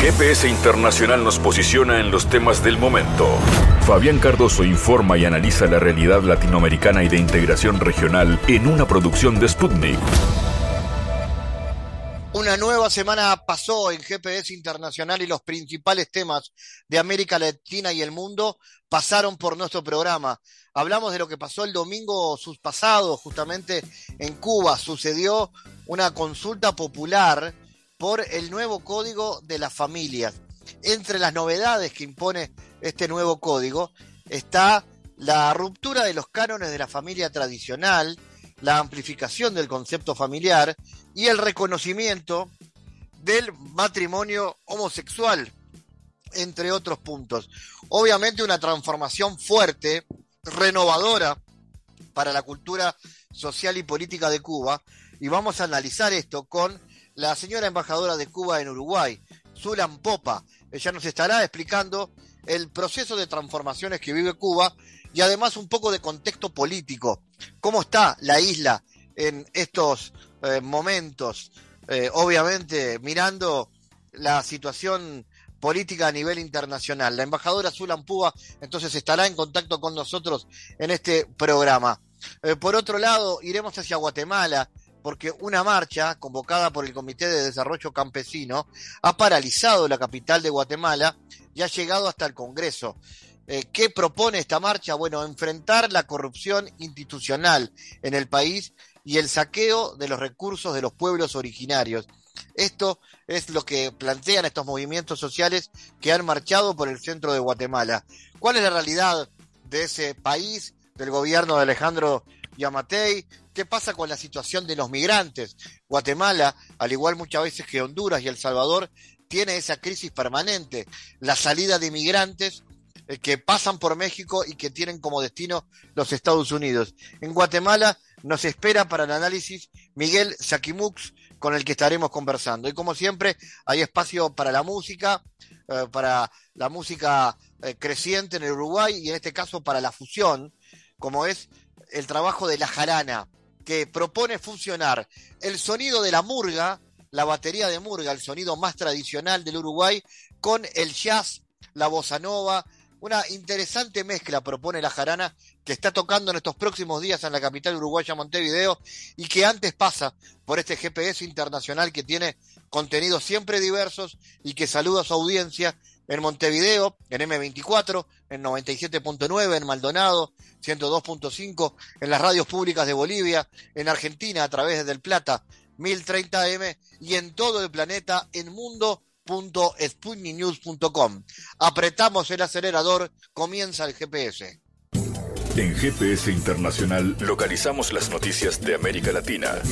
GPS Internacional nos posiciona en los temas del momento. Fabián Cardoso informa y analiza la realidad latinoamericana y de integración regional en una producción de Sputnik. Una nueva semana pasó en GPS Internacional y los principales temas de América Latina y el mundo pasaron por nuestro programa. Hablamos de lo que pasó el domingo pasado, justamente en Cuba. Sucedió una consulta popular por el nuevo código de las familias. Entre las novedades que impone este nuevo código está la ruptura de los cánones de la familia tradicional, la amplificación del concepto familiar y el reconocimiento del matrimonio homosexual, entre otros puntos. Obviamente una transformación fuerte, renovadora para la cultura social y política de Cuba, y vamos a analizar esto con la señora embajadora de Cuba en Uruguay, Zulan Popa. Ella nos estará explicando el proceso de transformaciones que vive Cuba y además un poco de contexto político. ¿Cómo está la isla en estos eh, momentos? Eh, obviamente mirando la situación política a nivel internacional. La embajadora Zulan Púa entonces estará en contacto con nosotros en este programa. Eh, por otro lado, iremos hacia Guatemala porque una marcha convocada por el Comité de Desarrollo Campesino ha paralizado la capital de Guatemala y ha llegado hasta el Congreso. Eh, ¿Qué propone esta marcha? Bueno, enfrentar la corrupción institucional en el país y el saqueo de los recursos de los pueblos originarios. Esto es lo que plantean estos movimientos sociales que han marchado por el centro de Guatemala. ¿Cuál es la realidad de ese país, del gobierno de Alejandro Yamatei? ¿Qué pasa con la situación de los migrantes? Guatemala, al igual muchas veces que Honduras y El Salvador, tiene esa crisis permanente, la salida de migrantes eh, que pasan por México y que tienen como destino los Estados Unidos. En Guatemala nos espera para el análisis Miguel Saquimux, con el que estaremos conversando. Y como siempre, hay espacio para la música, eh, para la música eh, creciente en el Uruguay y en este caso para la fusión, como es el trabajo de la jarana, que propone fusionar el sonido de la murga, la batería de murga, el sonido más tradicional del Uruguay, con el jazz, la bossa nova, una interesante mezcla propone la jarana que está tocando en estos próximos días en la capital uruguaya Montevideo y que antes pasa por este GPS internacional que tiene contenidos siempre diversos y que saluda a su audiencia en Montevideo, en M24, en 97.9, en Maldonado, 102.5, en las radios públicas de Bolivia, en Argentina a través de Del Plata, 1030M y en todo el planeta en mundo.sputniknews.com. Apretamos el acelerador, comienza el GPS. En GPS Internacional localizamos las noticias de América Latina.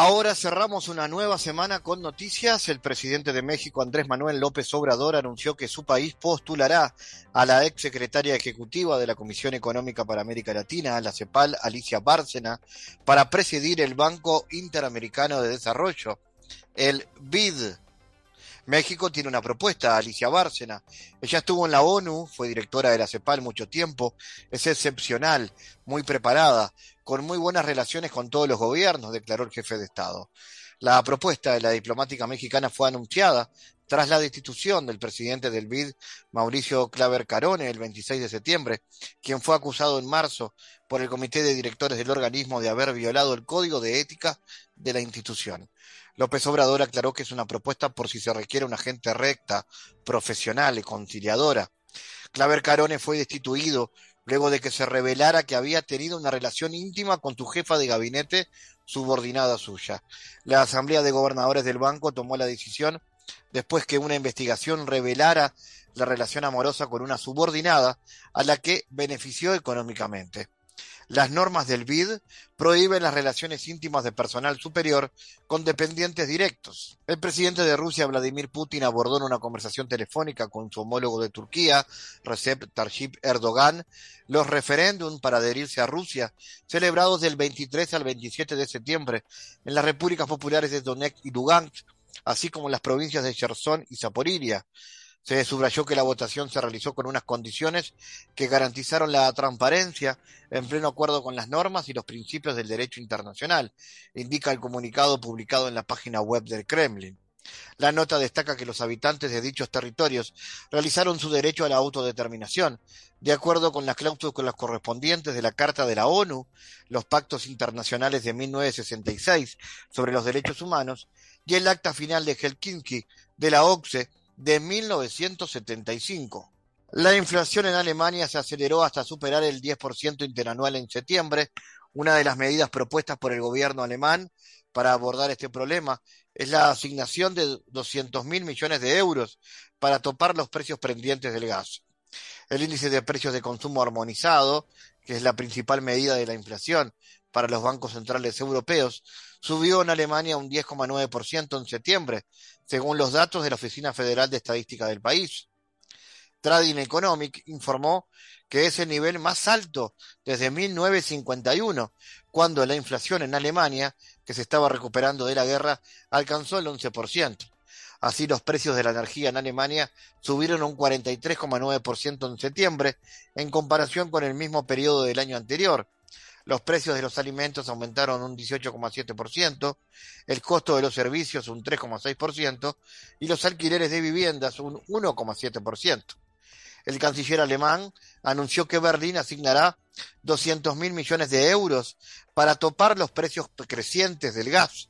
Ahora cerramos una nueva semana con noticias. El presidente de México, Andrés Manuel López Obrador, anunció que su país postulará a la ex secretaria ejecutiva de la Comisión Económica para América Latina, la CEPAL, Alicia Bárcena, para presidir el Banco Interamericano de Desarrollo, el BID. México tiene una propuesta, Alicia Bárcena. Ella estuvo en la ONU, fue directora de la CEPAL mucho tiempo, es excepcional, muy preparada, con muy buenas relaciones con todos los gobiernos, declaró el jefe de Estado. La propuesta de la diplomática mexicana fue anunciada tras la destitución del presidente del BID, Mauricio Claver Carone, el 26 de septiembre, quien fue acusado en marzo por el comité de directores del organismo de haber violado el código de ética de la institución. López Obrador aclaró que es una propuesta por si se requiere una gente recta, profesional y conciliadora. Claver Carone fue destituido luego de que se revelara que había tenido una relación íntima con tu jefa de gabinete subordinada suya. La Asamblea de Gobernadores del banco tomó la decisión después que una investigación revelara la relación amorosa con una subordinada a la que benefició económicamente. Las normas del BID prohíben las relaciones íntimas de personal superior con dependientes directos. El presidente de Rusia, Vladimir Putin, abordó en una conversación telefónica con su homólogo de Turquía, Recep Tayyip Erdogan, los referéndums para adherirse a Rusia, celebrados del 23 al 27 de septiembre en las repúblicas populares de Donetsk y Lugansk, así como en las provincias de Cherson y Zaporiria. Se subrayó que la votación se realizó con unas condiciones que garantizaron la transparencia en pleno acuerdo con las normas y los principios del derecho internacional, indica el comunicado publicado en la página web del Kremlin. La nota destaca que los habitantes de dichos territorios realizaron su derecho a la autodeterminación, de acuerdo con las cláusulas correspondientes de la Carta de la ONU, los pactos internacionales de 1966 sobre los derechos humanos y el acta final de Helsinki de la OCSE de 1975. La inflación en Alemania se aceleró hasta superar el 10% interanual en septiembre. Una de las medidas propuestas por el gobierno alemán para abordar este problema es la asignación de 200 mil millones de euros para topar los precios pendientes del gas. El índice de precios de consumo armonizado, que es la principal medida de la inflación para los bancos centrales europeos, subió en Alemania un 10,9% en septiembre, según los datos de la Oficina Federal de Estadística del país. Trading Economic informó que es el nivel más alto desde 1951, cuando la inflación en Alemania, que se estaba recuperando de la guerra, alcanzó el 11%. Así los precios de la energía en Alemania subieron un 43,9% en septiembre en comparación con el mismo periodo del año anterior, los precios de los alimentos aumentaron un 18,7%, el costo de los servicios un 3,6% y los alquileres de viviendas un 1,7%. El canciller alemán anunció que Berlín asignará 200 mil millones de euros para topar los precios crecientes del gas.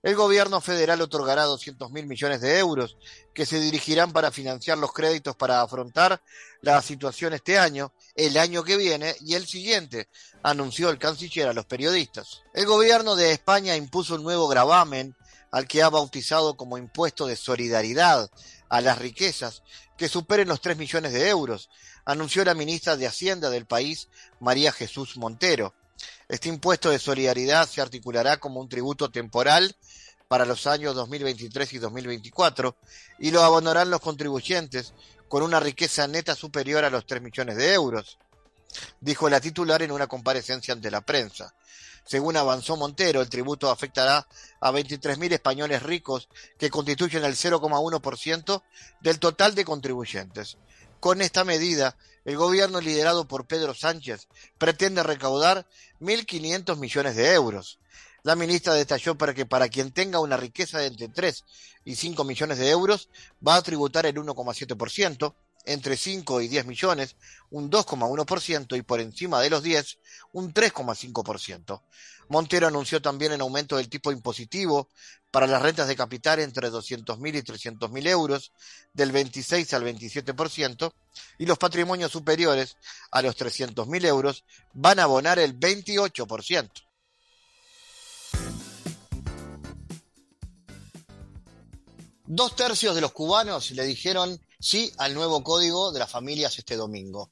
El gobierno federal otorgará 200 mil millones de euros que se dirigirán para financiar los créditos para afrontar la situación este año, el año que viene y el siguiente, anunció el canciller a los periodistas. El gobierno de España impuso un nuevo gravamen al que ha bautizado como impuesto de solidaridad a las riquezas que superen los 3 millones de euros, anunció la ministra de Hacienda del país, María Jesús Montero. Este impuesto de solidaridad se articulará como un tributo temporal para los años 2023 y 2024 y lo abonarán los contribuyentes con una riqueza neta superior a los 3 millones de euros, dijo la titular en una comparecencia ante la prensa. Según avanzó Montero, el tributo afectará a 23.000 españoles ricos que constituyen el 0,1% del total de contribuyentes. Con esta medida, el gobierno liderado por Pedro Sánchez pretende recaudar 1.500 millones de euros. La ministra detalló para que para quien tenga una riqueza de entre 3 y 5 millones de euros va a tributar el 1,7%, entre 5 y 10 millones un 2,1% y por encima de los 10 un 3,5%. Montero anunció también el aumento del tipo impositivo para las rentas de capital entre 200.000 y 300.000 euros del 26 al 27% y los patrimonios superiores a los 300.000 euros van a abonar el 28%. Dos tercios de los cubanos le dijeron sí al nuevo código de las familias este domingo.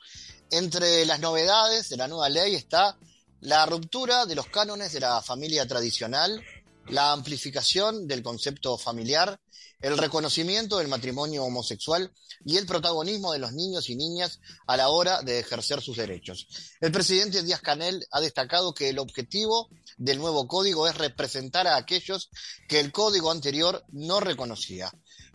Entre las novedades de la nueva ley está la ruptura de los cánones de la familia tradicional, la amplificación del concepto familiar, el reconocimiento del matrimonio homosexual y el protagonismo de los niños y niñas a la hora de ejercer sus derechos. El presidente Díaz Canel ha destacado que el objetivo del nuevo código es representar a aquellos que el código anterior no reconocía.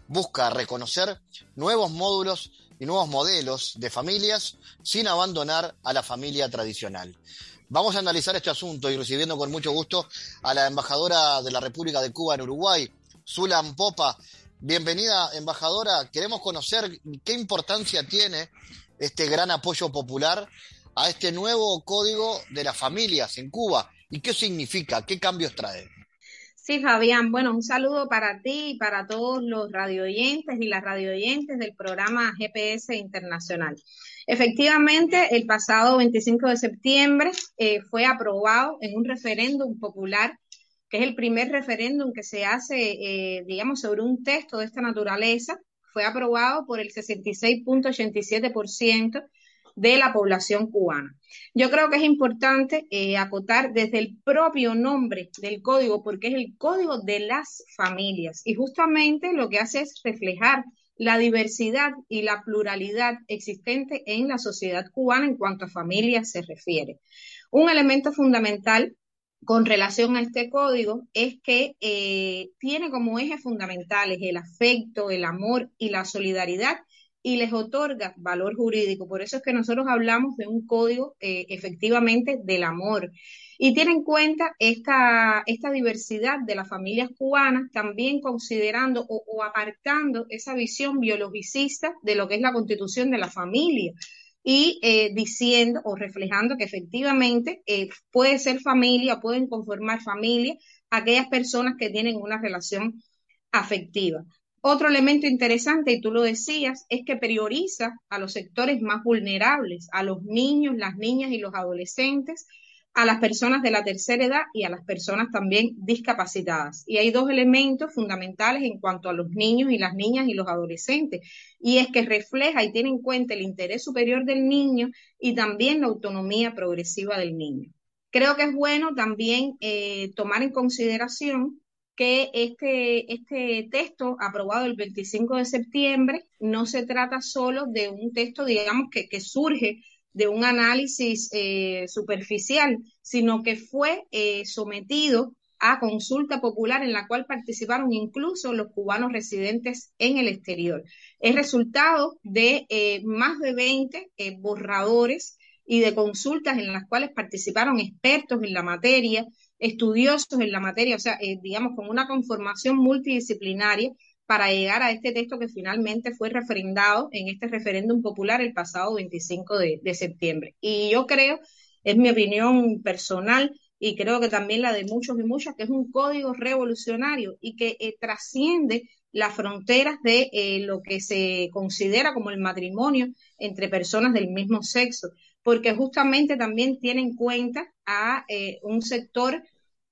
Busca reconocer nuevos módulos y nuevos modelos de familias sin abandonar a la familia tradicional. Vamos a analizar este asunto y recibiendo con mucho gusto a la embajadora de la República de Cuba en Uruguay, Zulan Popa. Bienvenida, embajadora. Queremos conocer qué importancia tiene este gran apoyo popular a este nuevo código de las familias en Cuba y qué significa, qué cambios trae. Sí, Fabián, bueno, un saludo para ti y para todos los radioyentes y las radioyentes del programa GPS Internacional. Efectivamente, el pasado 25 de septiembre eh, fue aprobado en un referéndum popular, que es el primer referéndum que se hace, eh, digamos, sobre un texto de esta naturaleza. Fue aprobado por el 66.87% de la población cubana. Yo creo que es importante eh, acotar desde el propio nombre del código, porque es el código de las familias y justamente lo que hace es reflejar la diversidad y la pluralidad existente en la sociedad cubana en cuanto a familia se refiere. Un elemento fundamental con relación a este código es que eh, tiene como ejes fundamentales el afecto, el amor y la solidaridad y les otorga valor jurídico. Por eso es que nosotros hablamos de un código eh, efectivamente del amor. Y tiene en cuenta esta, esta diversidad de las familias cubanas, también considerando o, apartando esa visión biologicista de lo que es la constitución de la familia y eh, diciendo o reflejando que efectivamente eh, puede ser familia, pueden conformar familia aquellas personas que tienen una relación afectiva. Otro elemento interesante, y tú lo decías, es que prioriza a los sectores más vulnerables, a los niños, las niñas y los adolescentes, a las personas de la tercera edad y a las personas también discapacitadas. Y hay dos elementos fundamentales en cuanto a los niños y las niñas y los adolescentes, y es que refleja y tiene en cuenta el interés superior del niño y también la autonomía progresiva del niño. Creo que es bueno también eh, tomar en consideración que este, este texto aprobado el 25 de septiembre no se trata solo de un texto, digamos, que, que surge de un análisis eh, superficial, sino que fue eh, sometido a consulta popular en la cual participaron incluso los cubanos residentes en el exterior. Es resultado de eh, más de 20 borradores y de consultas en las cuales participaron expertos en la materia, estudiosos en la materia, o sea, eh, digamos, con una conformación multidisciplinaria para llegar a este texto que finalmente fue refrendado en este referéndum popular el pasado 25 de, septiembre. Y yo creo, es mi opinión personal, y creo que también la de muchos y muchas, que es un código revolucionario y que eh, trasciende las fronteras de eh, lo que se considera como el matrimonio entre personas del mismo sexo, porque justamente también tiene en cuenta a un sector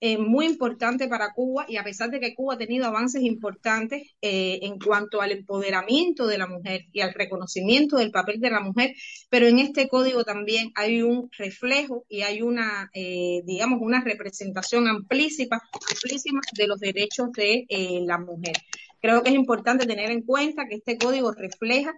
eh, muy importante para Cuba y a pesar de que Cuba ha tenido avances importantes eh, en cuanto al empoderamiento de la mujer y al reconocimiento del papel de la mujer, pero en este código también hay un reflejo y hay una, eh, digamos, una representación amplísima, amplísima de los derechos de la mujer. Creo que es importante tener en cuenta que este código refleja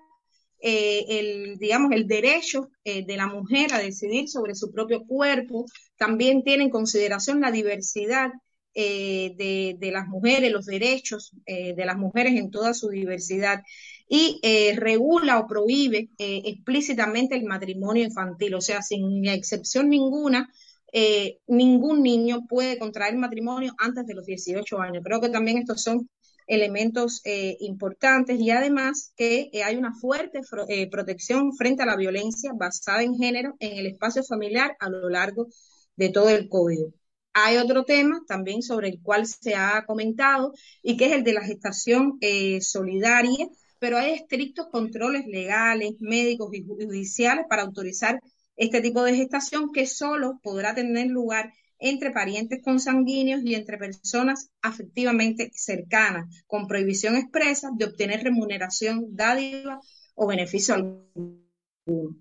eh, el, digamos, el derecho eh, de la mujer a decidir sobre su propio cuerpo, también tiene en consideración la diversidad eh, de, las mujeres, los derechos de las mujeres en toda su diversidad y regula o prohíbe explícitamente el matrimonio infantil, o sea, sin excepción ninguna. ningún niño puede contraer matrimonio antes de los 18 años. Creo que también estos son elementos eh, importantes y además que eh, hay una fuerte eh, protección frente a la violencia basada en género en el espacio familiar a lo largo de todo el código. Hay otro tema también sobre el cual se ha comentado y que es el de la gestación solidaria, pero hay estrictos controles legales, médicos y judiciales para autorizar este tipo de gestación que solo podrá tener lugar entre parientes consanguíneos y entre personas afectivamente cercanas, con prohibición expresa de obtener remuneración, dádiva o beneficio alguno.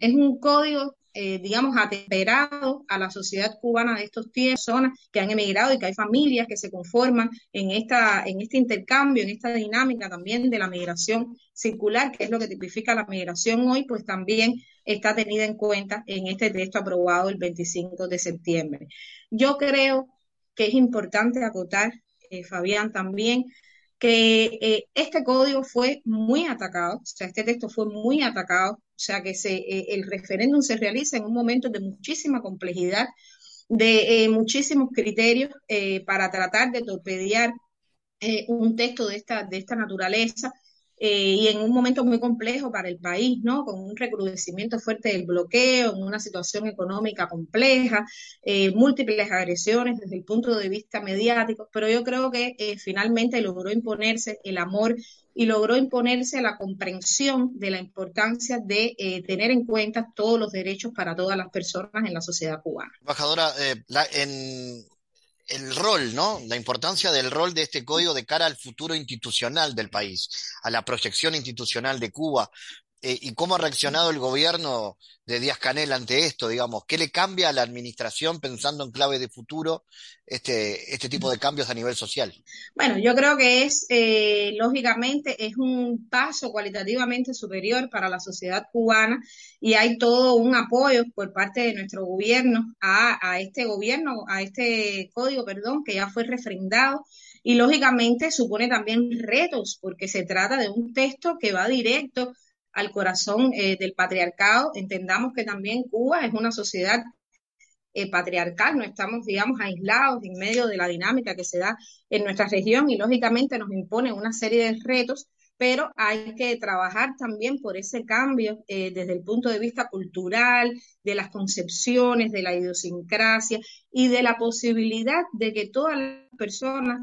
Es un código, eh, digamos, atemperado a la sociedad cubana de estos tiempos, personas que han emigrado y que hay familias que se conforman en, esta, en este intercambio, en esta dinámica también de la migración circular, que es lo que tipifica la migración hoy, pues también está tenida en cuenta en este texto aprobado el 25 de septiembre. Yo creo que es importante acotar, eh, Fabián, también que eh, este código fue muy atacado, o sea, este texto fue muy atacado, o sea, que se, eh, el referéndum se realiza en un momento de muchísima complejidad, de muchísimos criterios para tratar de torpedear un texto de esta, de esta naturaleza eh, y en un momento muy complejo para el país, ¿no? Con un recrudecimiento fuerte del bloqueo, en una situación económica compleja, eh, múltiples agresiones desde el punto de vista mediático, pero yo creo que eh, finalmente logró imponerse el amor y logró imponerse la comprensión de la importancia de tener en cuenta todos los derechos para todas las personas en la sociedad cubana. Embajadora, en el rol, ¿no? La importancia del rol de este código de cara al futuro institucional del país, a la proyección institucional de Cuba, eh, y cómo ha reaccionado el gobierno de Díaz Canel ante esto, digamos, ¿qué le cambia a la administración pensando en clave de futuro este, este tipo de cambios a nivel social? Bueno, yo creo que es, eh, lógicamente, es un paso cualitativamente superior para la sociedad cubana y hay todo un apoyo por parte de nuestro gobierno a, a este gobierno, a este código, perdón, que ya fue refrendado y lógicamente supone también retos porque se trata de un texto que va directo al corazón eh, del patriarcado. Entendamos que también Cuba es una sociedad eh, patriarcal, no estamos, digamos, aislados en medio de la dinámica que se da en nuestra región y lógicamente nos impone una serie de retos, pero hay que trabajar también por ese cambio eh, desde el punto de vista cultural, de las concepciones, de la idiosincrasia y de la posibilidad de que todas las personas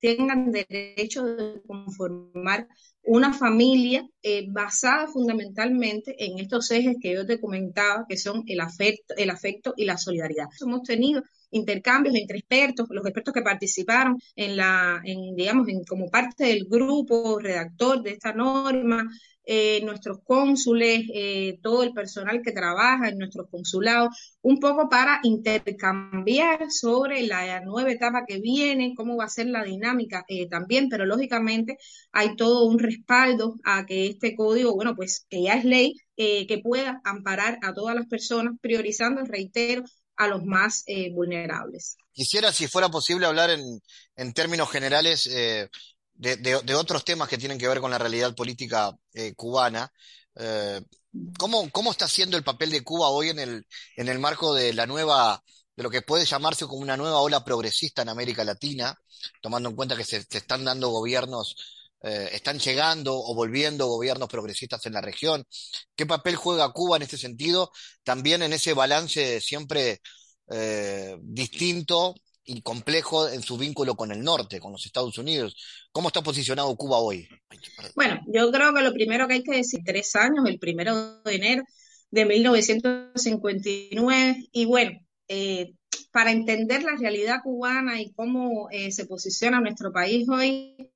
tengan derecho de conformar una familia eh, basada fundamentalmente en estos ejes que yo te comentaba, que son el afecto, el afecto y la solidaridad. Hemos tenido intercambios entre expertos, los expertos que participaron en la, en, digamos, en, como parte del grupo redactor de esta norma, eh, nuestros cónsules, eh, todo el personal que trabaja en nuestros consulados, un poco para intercambiar sobre la nueva etapa que viene, cómo va a ser la dinámica eh, también, pero lógicamente hay todo un respaldo a que este código, bueno, pues que ya es ley, que pueda amparar a todas las personas, priorizando, reitero, a los más vulnerables. Quisiera, si fuera posible, hablar en, en términos generales de, otros temas que tienen que ver con la realidad política eh, cubana. Eh, ¿cómo, ¿Cómo está siendo el papel de Cuba hoy en el, en el marco de la nueva, de lo que puede llamarse como una nueva ola progresista en América Latina, tomando en cuenta que se, están dando gobiernos, eh, están llegando o volviendo gobiernos progresistas en la región? ¿Qué papel juega Cuba en este sentido? También en ese balance siempre distinto y complejo en su vínculo con el norte, con los Estados Unidos. ¿Cómo está posicionado Cuba hoy? Bueno, yo creo que lo primero que hay que decir, tres años, el primero de enero de 1959, y bueno, eh, para entender la realidad cubana y cómo eh, se posiciona nuestro país hoy,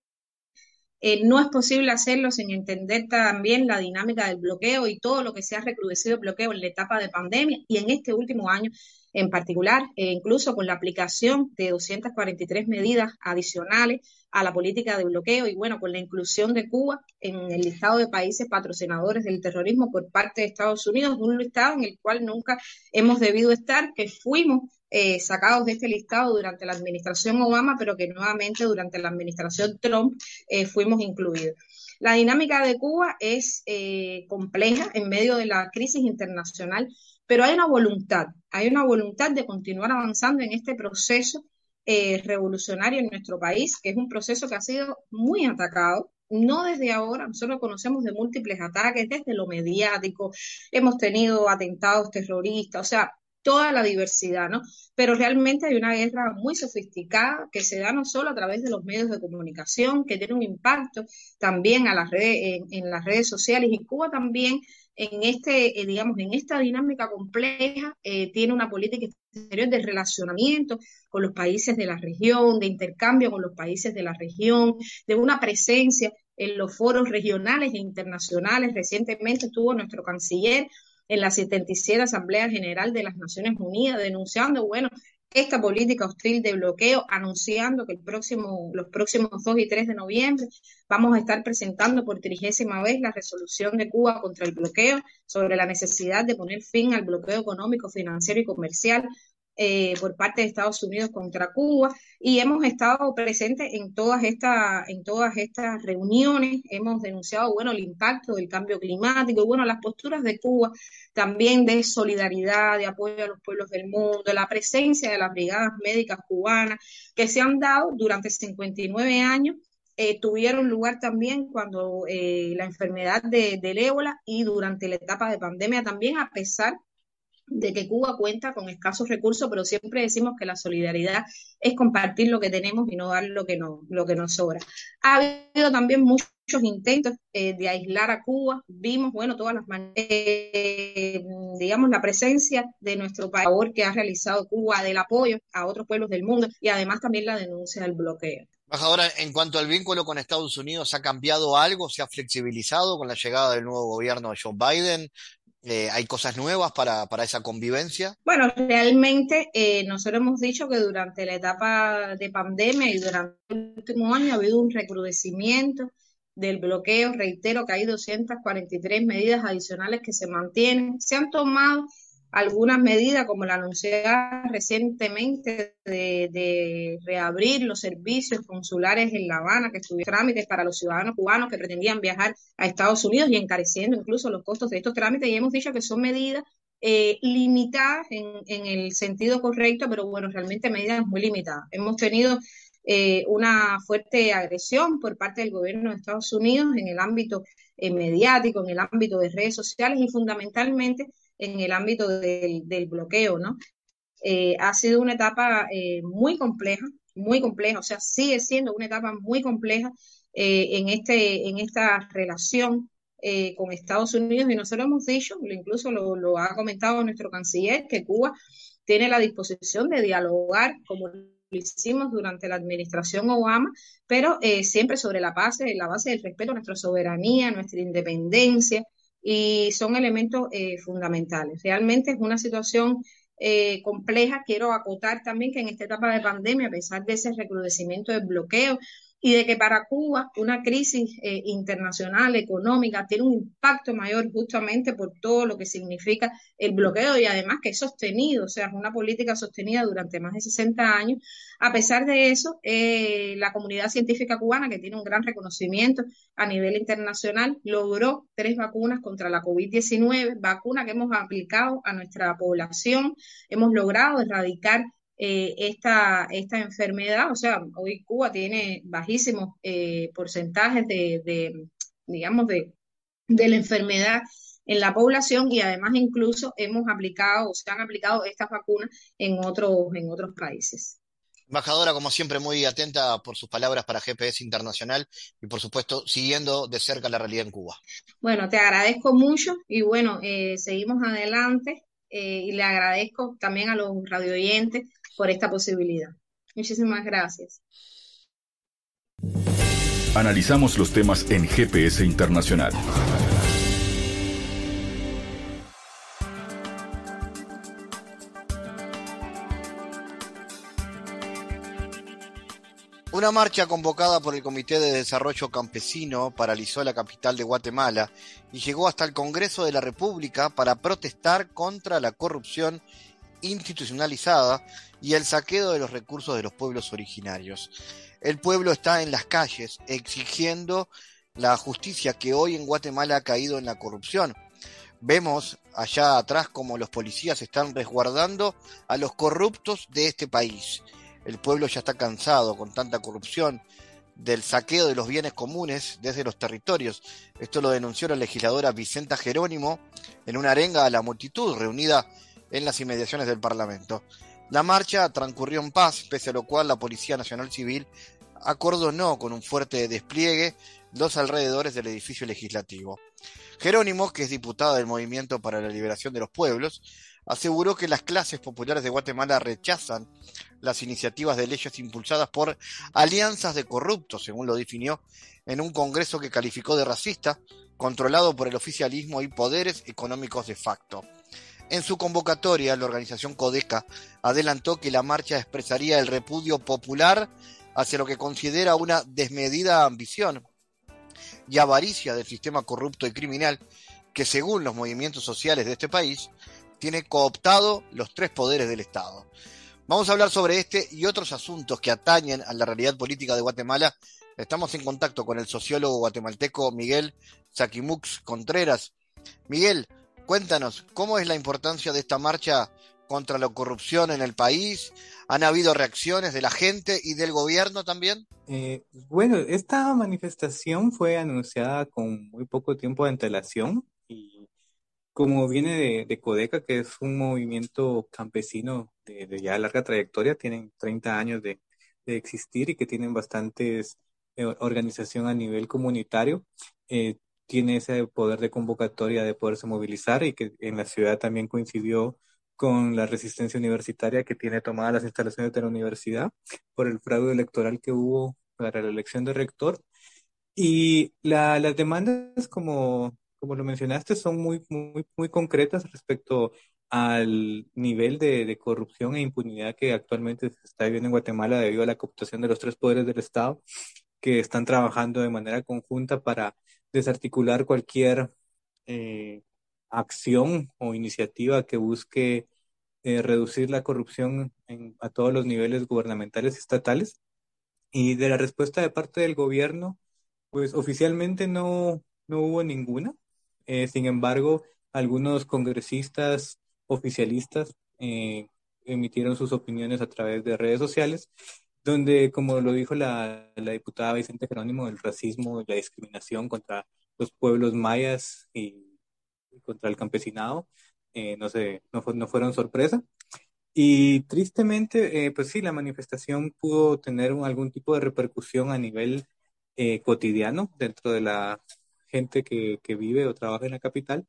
eh, no es posible hacerlo sin entender también la dinámica del bloqueo y todo lo que se ha recrudecido el bloqueo en la etapa de pandemia y en este último año en particular, e incluso con la aplicación de 243 medidas adicionales a la política de bloqueo y bueno, con la inclusión de Cuba en el listado de países patrocinadores del terrorismo por parte de Estados Unidos, un listado en el cual nunca hemos debido estar, que fuimos eh, sacados de este listado durante la administración Obama, pero que nuevamente durante la administración Trump eh, fuimos incluidos. La dinámica de Cuba es eh, compleja en medio de la crisis internacional pero hay una voluntad, hay una voluntad de continuar avanzando en este proceso eh, revolucionario en nuestro país, que es un proceso que ha sido muy atacado, no desde ahora, nosotros conocemos de múltiples ataques, desde lo mediático, hemos tenido atentados terroristas, o sea, toda la diversidad, ¿no? Pero realmente hay una guerra muy sofisticada que se da no solo a través de los medios de comunicación, que tiene un impacto también a las redes, en, las redes sociales y Cuba también en este, eh, digamos, en esta dinámica compleja eh, tiene una política exterior de relacionamiento con los países de la región, de intercambio con los países de la región, de una presencia en los foros regionales e internacionales. Recientemente estuvo nuestro canciller en la 77 Asamblea General de las Naciones Unidas denunciando, bueno, esta política hostil de bloqueo, anunciando que el próximo, los próximos 2 y 3 de noviembre vamos a estar presentando por trigésima vez la resolución de Cuba contra el bloqueo sobre la necesidad de poner fin al bloqueo económico, financiero y comercial eh, por parte de Estados Unidos contra Cuba y hemos estado presentes en todas estas en todas estas reuniones. Hemos denunciado bueno el impacto del cambio climático y bueno las posturas de Cuba también de solidaridad de apoyo a los pueblos del mundo la presencia de las brigadas médicas cubanas que se han dado durante 59 años. Eh, tuvieron lugar también cuando eh, la enfermedad de, del ébola y durante la etapa de pandemia también a pesar de que Cuba cuenta con escasos recursos, pero siempre decimos que la solidaridad es compartir lo que tenemos y no dar lo que, no, lo que nos sobra. Ha habido también muchos intentos eh, de aislar a Cuba. Vimos, bueno, todas las maneras, eh, digamos, la presencia de nuestro país que ha realizado Cuba del apoyo a otros pueblos del mundo y además también la denuncia del bloqueo. Ahora, en cuanto al vínculo con Estados Unidos, ¿ha cambiado algo? ¿Se ha flexibilizado con la llegada del nuevo gobierno de Joe Biden? Eh, ¿Hay cosas nuevas para, para, esa convivencia? Bueno, realmente eh, nosotros hemos dicho que durante la etapa de pandemia y durante el último año ha habido un recrudecimiento del bloqueo. Reitero que hay 243 medidas adicionales que se mantienen. Se han tomado algunas medidas como la anunciada recientemente de, reabrir los servicios consulares en La Habana, que estuvieron trámites para los ciudadanos cubanos que pretendían viajar a Estados Unidos y encareciendo incluso los costos de estos trámites. Y hemos dicho que son medidas eh, limitadas en, el sentido correcto, pero bueno, realmente medidas muy limitadas. Hemos tenido eh, una fuerte agresión por parte del gobierno de Estados Unidos en el ámbito eh, mediático, en el ámbito de redes sociales y fundamentalmente en el ámbito del, bloqueo, ¿no? Eh, ha sido una etapa eh, muy compleja, muy compleja, o sea, sigue siendo una etapa muy compleja eh, en, este, en esta relación con Estados Unidos y nosotros hemos dicho, incluso lo, lo, ha comentado nuestro canciller, que Cuba tiene la disposición de dialogar como lo hicimos durante la administración Obama, pero siempre sobre la base, la base del respeto a nuestra soberanía, nuestra independencia, y son elementos eh, fundamentales. Realmente es una situación eh, compleja. Quiero acotar también que en esta etapa de pandemia, a pesar de ese recrudecimiento del bloqueo, y de que para Cuba una crisis eh, internacional económica tiene un impacto mayor justamente por todo lo que significa el bloqueo y además que es sostenido, o sea, es una política sostenida durante más de 60 años. A pesar de eso, eh, la comunidad científica cubana, que tiene un gran reconocimiento a nivel internacional, logró tres vacunas contra la COVID-19, vacuna que hemos aplicado a nuestra población, hemos logrado erradicar eh, esta, esta enfermedad. O sea, hoy Cuba tiene bajísimos eh, porcentajes de, digamos, de, de la enfermedad en la población y además incluso hemos aplicado o se han aplicado estas vacunas en otros, en otros países. Embajadora, como siempre, muy atenta por sus palabras para GPS Internacional y, por supuesto, siguiendo de cerca la realidad en Cuba. Bueno, te agradezco mucho y bueno, eh, seguimos adelante y le agradezco también a los radioyentes por esta posibilidad. Muchísimas gracias. Analizamos los temas en GPS Internacional. Una marcha convocada por el Comité de Desarrollo Campesino paralizó la capital de Guatemala y llegó hasta el Congreso de la República para protestar contra la corrupción institucionalizada y el saqueo de los recursos de los pueblos originarios. El pueblo está en las calles exigiendo la justicia que hoy en Guatemala ha caído en la corrupción. Vemos allá atrás como los policías están resguardando a los corruptos de este país. El pueblo ya está cansado con tanta corrupción, del saqueo de los bienes comunes desde los territorios. Esto lo denunció la legisladora Vicenta Jerónimo en una arenga a la multitud reunida en las inmediaciones del Parlamento. La marcha transcurrió en paz, pese a lo cual la Policía Nacional Civil acordonó con un fuerte despliegue los alrededores del edificio legislativo. Jerónimo, que es diputada del Movimiento para la Liberación de los Pueblos, aseguró que las clases populares de Guatemala rechazan las iniciativas de leyes impulsadas por alianzas de corruptos, según lo definió en un congreso que calificó de racista, controlado por el oficialismo y poderes económicos de facto. En su convocatoria, la organización Codeca adelantó que la marcha expresaría el repudio popular hacia lo que considera una desmedida ambición y avaricia del sistema corrupto y criminal que, según los movimientos sociales de este país, tiene cooptado los tres poderes del Estado. Vamos a hablar sobre este y otros asuntos que atañen a la realidad política de Guatemala. Estamos en contacto con el sociólogo guatemalteco Miguel Saquimux Contreras. Miguel, Cuéntanos, ¿cómo es la importancia de esta marcha contra la corrupción en el país? ¿Han habido reacciones de la gente y del gobierno también? Eh, bueno, esta manifestación fue anunciada con muy poco tiempo de antelación y como viene de, Codeca, que es un movimiento campesino de, ya larga trayectoria, tienen 30 años de, existir y que tienen bastantes eh, organización a nivel comunitario. Eh, tiene ese poder de convocatoria de poderse movilizar y que en la ciudad también coincidió con la resistencia universitaria que tiene tomadas las instalaciones de la universidad por el fraude electoral que hubo para la elección de rector. Y la, las demandas, como, como lo mencionaste, son muy, muy, muy concretas respecto al nivel de, de, corrupción e impunidad que actualmente se está viviendo en Guatemala debido a la cooptación de los tres poderes del Estado que están trabajando de manera conjunta para desarticular cualquier eh, acción o iniciativa que busque eh, reducir la corrupción a todos los niveles gubernamentales y estatales. Y de la respuesta de parte del gobierno, pues oficialmente no, no hubo ninguna. Eh, sin embargo, algunos congresistas oficialistas emitieron sus opiniones a través de redes sociales, donde, como lo dijo la, la diputada Vicente Jerónimo, el racismo la discriminación contra los pueblos mayas y contra el campesinado eh, no, sé, no, no, fueron sorpresa. Y tristemente, eh, pues sí, la manifestación pudo tener algún tipo de repercusión a nivel eh, cotidiano dentro de la gente que, que, vive o trabaja en la capital,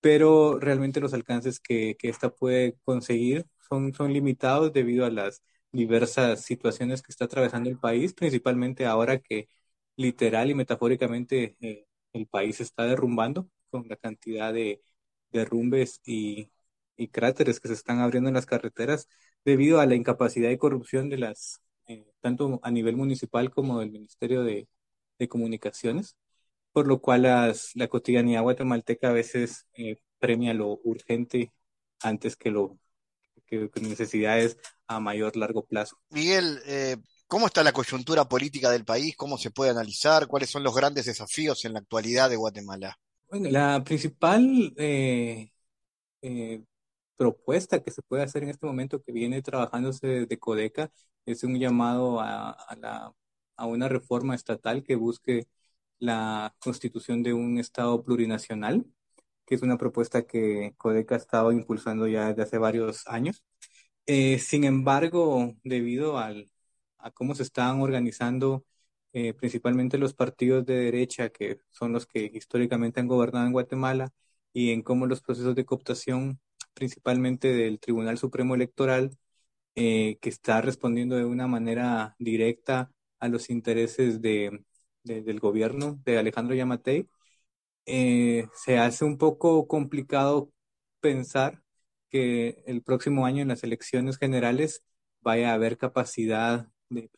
pero realmente los alcances que, que esta puede conseguir son, son limitados debido a las diversas situaciones que está atravesando el país, principalmente ahora que literal y metafóricamente el país está derrumbando con la cantidad de derrumbes y, y, cráteres que se están abriendo en las carreteras debido a la incapacidad y corrupción de las, eh, tanto a nivel municipal como del Ministerio de, de Comunicaciones, por lo cual la cotidianidad guatemalteca a veces eh, premia lo urgente antes que lo que, necesidades a mayor largo plazo. Miguel, eh, ¿cómo está la coyuntura política del país? ¿Cómo se puede analizar? ¿Cuáles son los grandes desafíos en la actualidad de Guatemala? Bueno, la principal eh, eh, propuesta que se puede hacer en este momento que viene trabajándose desde Codeca es un llamado a, la, a una reforma estatal que busque la constitución de un Estado plurinacional, que es una propuesta que Codeca ha estado impulsando ya desde hace varios años. Eh, sin embargo, debido a cómo se están organizando eh, principalmente los partidos de derecha, que son los que históricamente han gobernado en Guatemala, y en cómo los procesos de cooptación, principalmente del Tribunal Supremo Electoral, eh, que está respondiendo de una manera directa a los intereses de, del gobierno de Alejandro Yamatei, eh, se hace un poco complicado pensar que el próximo año en las elecciones generales vaya a haber capacidad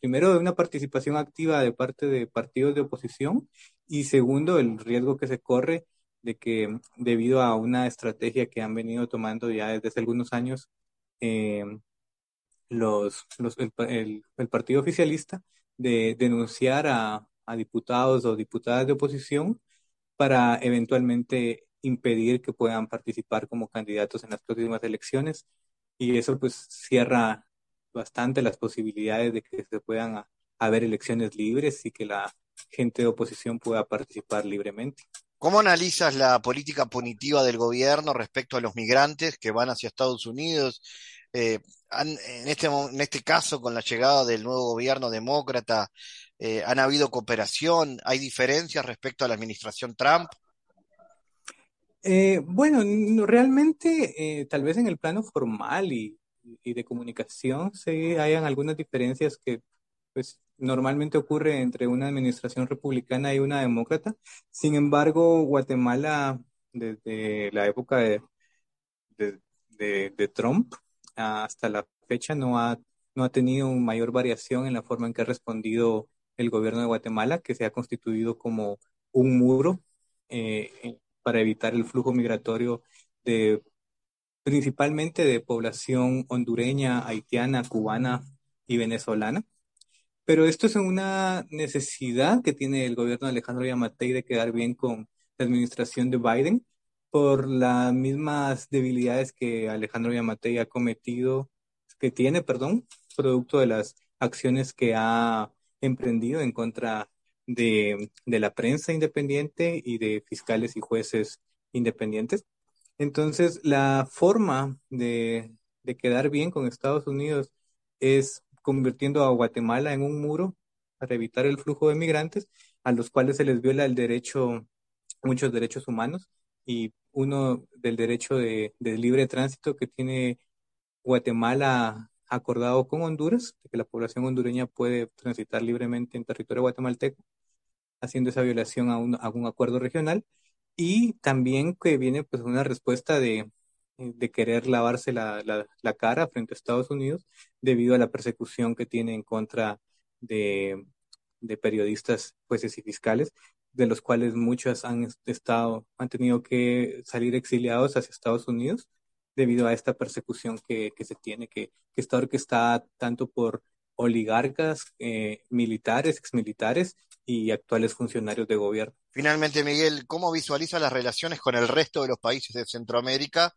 primero, de una participación activa de parte de partidos de oposición y segundo, el riesgo que se corre de que debido a una estrategia que han venido tomando ya desde hace algunos años, eh, los, el, partido oficialista de denunciar a, a diputados o diputadas de oposición para eventualmente impedir que puedan participar como candidatos en las próximas elecciones y eso pues cierra bastante las posibilidades de que se puedan haber elecciones libres y que la gente de oposición pueda participar libremente. ¿Cómo analizas la política punitiva del gobierno respecto a los migrantes que van hacia Estados Unidos? Eh, en, este, en este caso, con la llegada del nuevo gobierno demócrata, eh, ¿han habido cooperación? ¿Hay diferencias respecto a la administración Trump? Eh, bueno, realmente, tal vez en el plano formal y, de comunicación sí hayan algunas diferencias que pues normalmente ocurre entre una administración republicana y una demócrata. Sin embargo, Guatemala desde la época de, de, Trump hasta la fecha no ha, no ha tenido mayor variación en la forma en que ha respondido el gobierno de Guatemala, que se ha constituido como un muro eh, para evitar el flujo migratorio de principalmente de población hondureña, haitiana, cubana y venezolana. Pero esto es una necesidad que tiene el gobierno de Alejandro Yamatei de quedar bien con la administración de Biden por las mismas debilidades que Alejandro Yamatei ha cometido, que tiene, perdón, producto de las acciones que ha emprendido en contra de, de la prensa independiente y de fiscales y jueces independientes. Entonces, la forma de, quedar bien con Estados Unidos es convirtiendo a Guatemala en un muro para evitar el flujo de migrantes a los cuales se les viola el derecho, muchos derechos humanos y uno del derecho de, libre tránsito que tiene Guatemala acordado con Honduras, que la población hondureña puede transitar libremente en territorio guatemalteco, haciendo esa violación a un, acuerdo regional. Y también que viene pues una respuesta de, querer lavarse la, la, cara frente a Estados Unidos debido a la persecución que tiene en contra de, de periodistas, jueces y fiscales de los cuales muchos han estado, han tenido que salir exiliados hacia Estados Unidos debido a esta persecución que, se tiene, que, que está orquestada tanto por oligarcas, eh, militares, exmilitares y actuales funcionarios de gobierno. Finalmente, Miguel, ¿cómo visualiza las relaciones con el resto de los países de Centroamérica,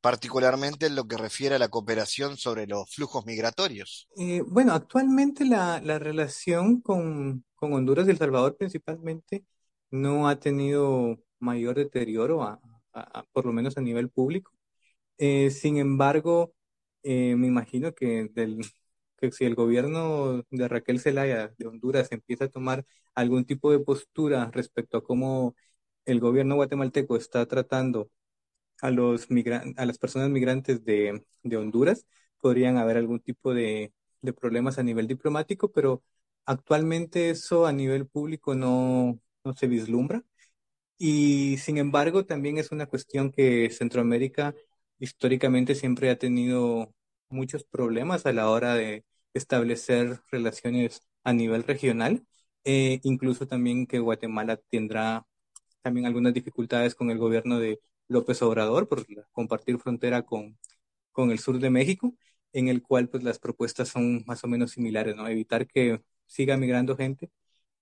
particularmente en lo que refiere a la cooperación sobre los flujos migratorios? Eh, bueno, actualmente la, relación con, Honduras y El Salvador principalmente no ha tenido mayor deterioro, por lo menos a nivel público. Eh, sin embargo, me imagino que del, si el gobierno de Raquel Zelaya de Honduras empieza a tomar algún tipo de postura respecto a cómo el gobierno guatemalteco está tratando a los a las personas migrantes de, Honduras, podrían haber algún tipo de, problemas a nivel diplomático, pero actualmente eso a nivel público no, no se vislumbra. Y sin embargo, también es una cuestión que Centroamérica históricamente siempre ha tenido muchos problemas a la hora de establecer relaciones a nivel regional, eh, incluso también que Guatemala tendrá también algunas dificultades con el gobierno de López Obrador por compartir frontera con, con el sur de México, en el cual pues las propuestas son más o menos similares, ¿no? Evitar que siga migrando gente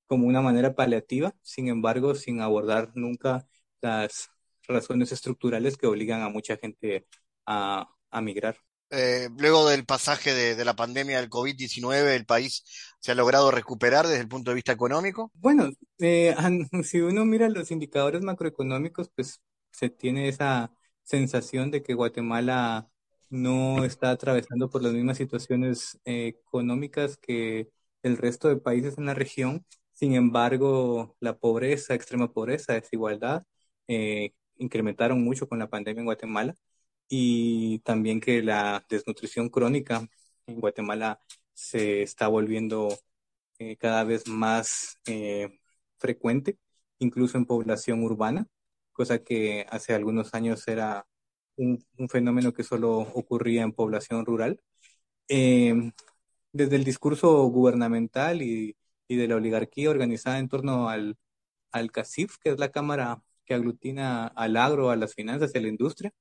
como una manera paliativa, sin embargo, sin abordar nunca las razones estructurales que obligan a mucha gente a, a migrar. Eh, luego del pasaje de, la pandemia del COVID-19, el país se ha logrado recuperar desde el punto de vista económico? Bueno, eh, si uno mira los indicadores macroeconómicos, pues se tiene esa sensación de que Guatemala no está atravesando por las mismas situaciones eh, económicas que el resto de países en la región. Sin embargo, la pobreza, extrema pobreza, desigualdad, incrementaron mucho con la pandemia en Guatemala y también que la desnutrición crónica en Guatemala se está volviendo eh, cada vez más eh, frecuente, incluso en población urbana, cosa que hace algunos años era un, fenómeno que solo ocurría en población rural. Em, desde el discurso gubernamental y, y, de la oligarquía organizada en torno al, al CACIF, que es la cámara que aglutina al agro, a las finanzas y a la industria,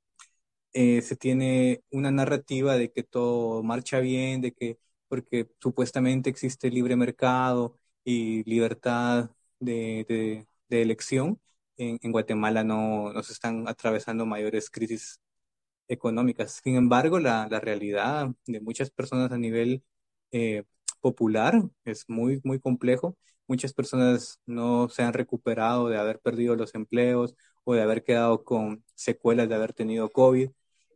eh, se tiene una narrativa de que todo marcha bien, de que porque supuestamente existe libre mercado y libertad de, elección, en, Guatemala no, se están atravesando mayores crisis económicas. Sin embargo, la, realidad de muchas personas a nivel eh, popular es muy, muy complejo. Muchas personas no se han recuperado de haber perdido los empleos o de haber quedado con secuelas de haber tenido COVID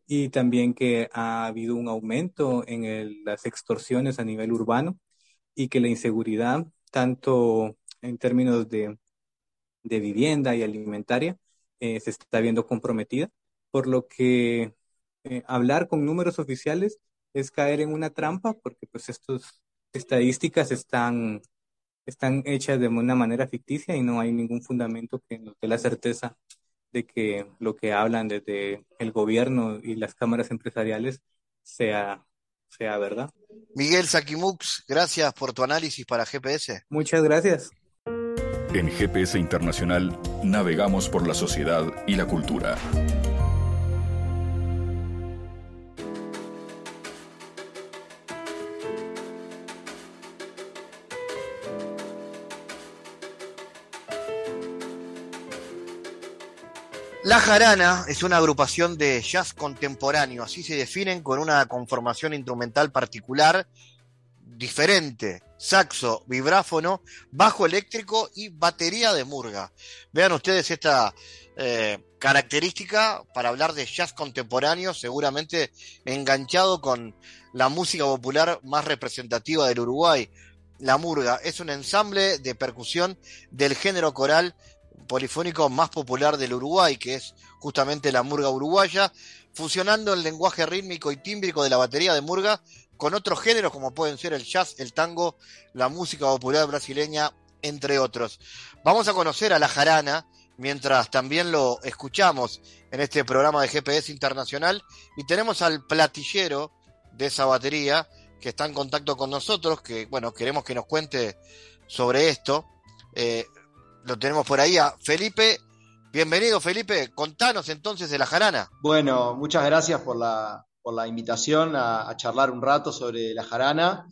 y también que ha habido un aumento en las extorsiones a nivel urbano y que la inseguridad, tanto en términos de, vivienda y alimentaria, eh, se está viendo comprometida, por lo que eh, hablar con números oficiales es caer en una trampa, porque pues estas estadísticas están, están hechas de una manera ficticia y no hay ningún fundamento que nos dé la certeza de que lo que hablan desde el gobierno y las cámaras empresariales sea, sea verdad. Miguel Sakimux, gracias por tu análisis para GPS. Muchas gracias. En GPS Internacional navegamos por la sociedad y la cultura. La Jarana es una agrupación de jazz contemporáneo, así se definen con una conformación instrumental particular, diferente, saxo, vibráfono, bajo eléctrico y batería de murga. Vean ustedes esta eh, característica para hablar de jazz contemporáneo, seguramente enganchado con la música popular más representativa del Uruguay. La murga es un ensamble de percusión del género coral polifónico más popular del Uruguay, que es justamente la murga uruguaya, fusionando el lenguaje rítmico y tímbrico de la batería de murga con otros géneros como pueden ser el jazz, el tango, la música popular brasileña, entre otros. Vamos a conocer a la jarana mientras también lo escuchamos en este programa de GPS Internacional y tenemos al platillero de esa batería que está en contacto con nosotros, que bueno, queremos que nos cuente sobre esto. Eh, Lo tenemos por ahí a Felipe. Bienvenido, Felipe. Contanos entonces de la jarana. Bueno, muchas gracias por la, por la invitación a, charlar un rato sobre la jarana.